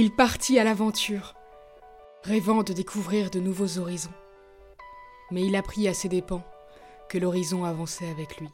il partit à l'aventure, rêvant de découvrir de nouveaux horizons. Mais il apprit à ses dépens que l'horizon avançait avec lui.